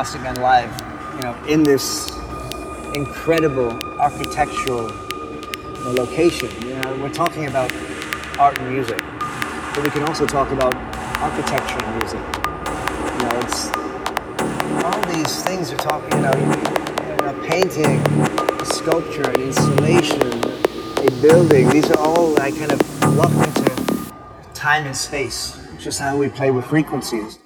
Plastic Live, you know, in this incredible architectural location. You know, we're talking about art and music, but we can also talk about architecture and music. You know, it's all these things are talking. You know, a painting, a sculpture, an installation, a building. These are all like kind of lumped into time and space. Just how we play with frequencies.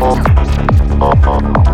Oh, oh, oh.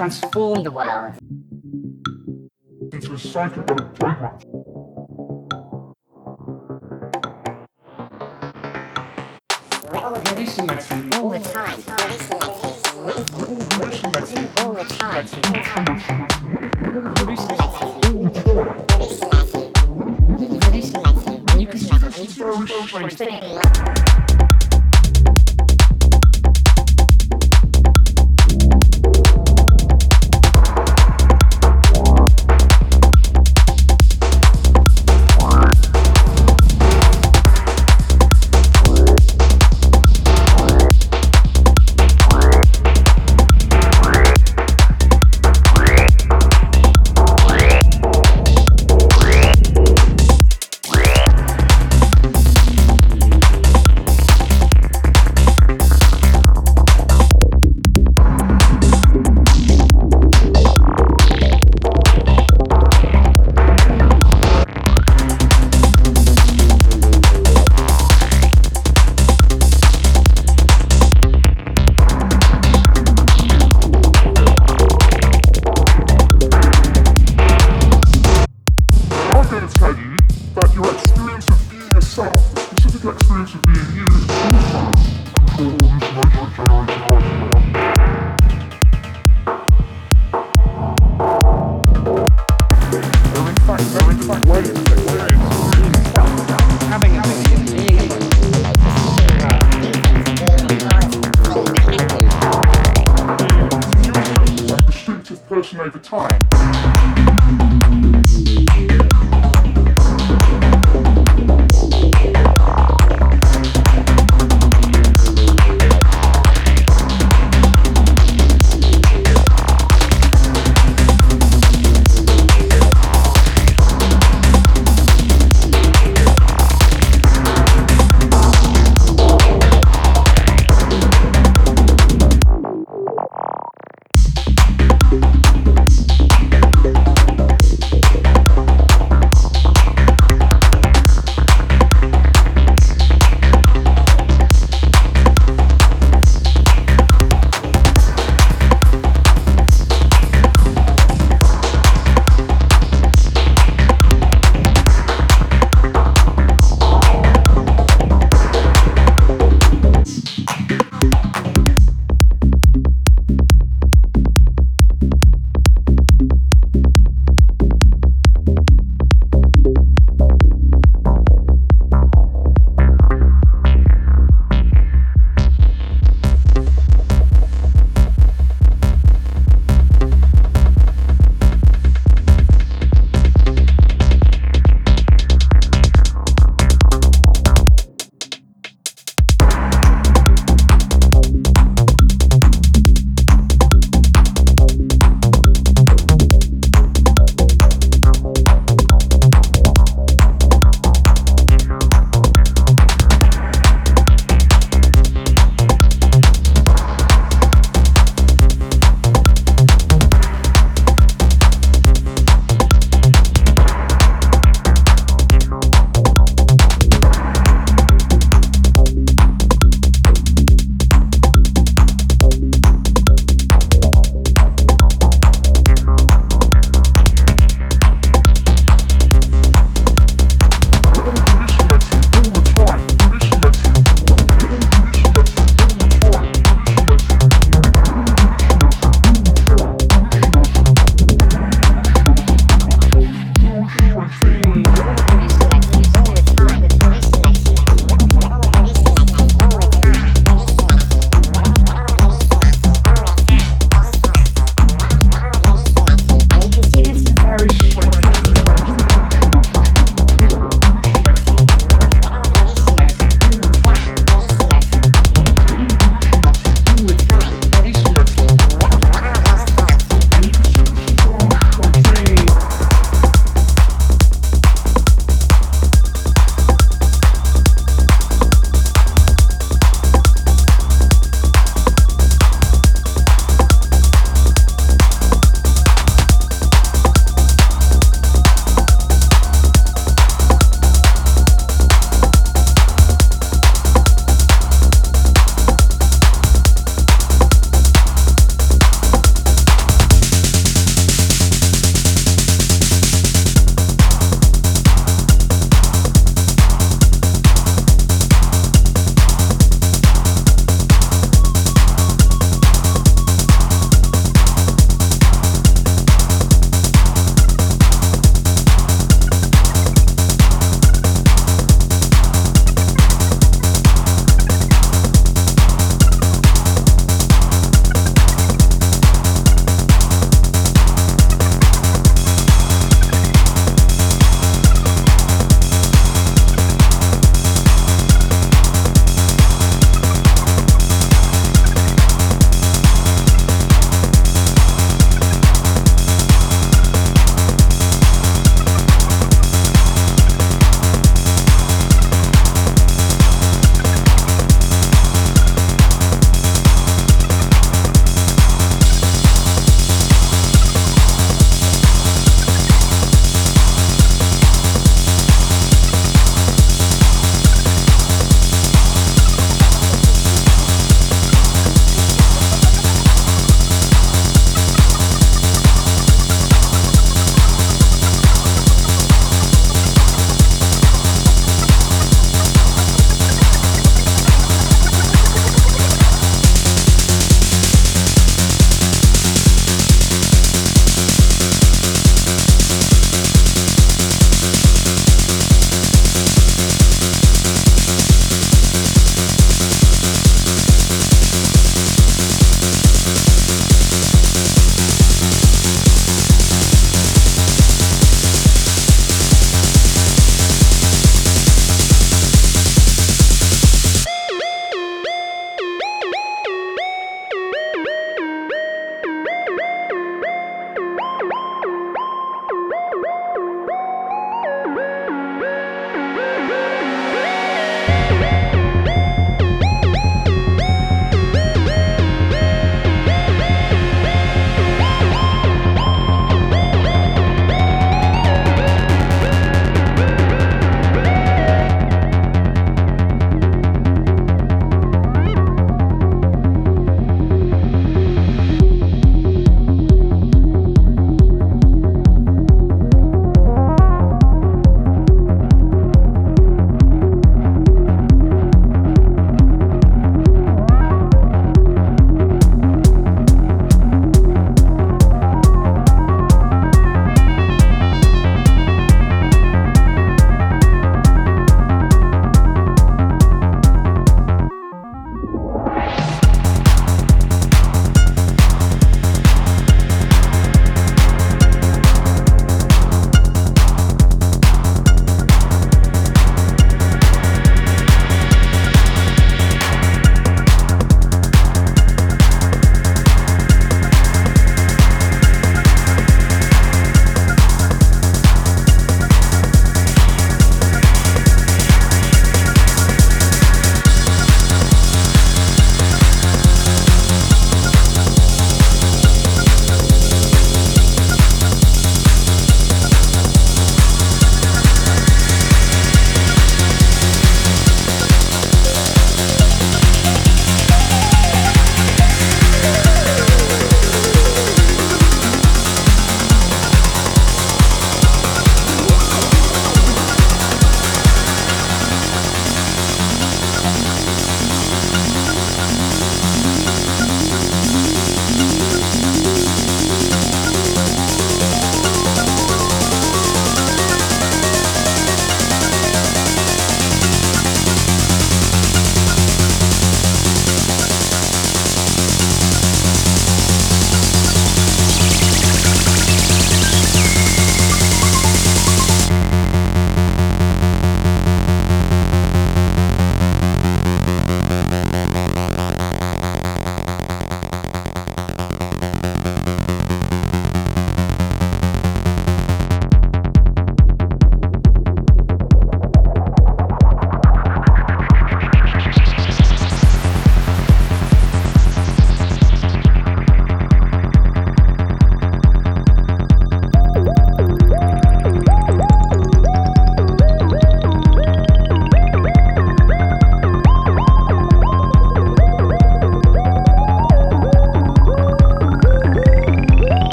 transform the world into a psychedelic fragrance. We're all hallucinating all the time. Hallucinating all the time. Hallucinating all the time.